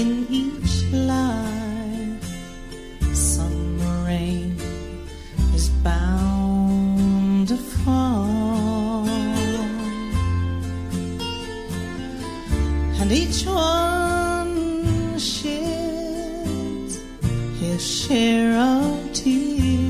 in each line. Some rain is bound to fall, and each one sheds his share of tears.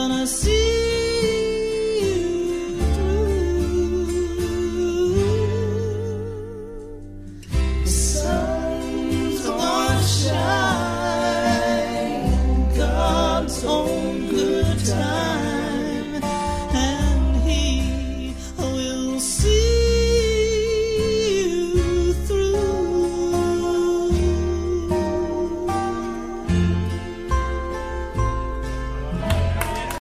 gonna see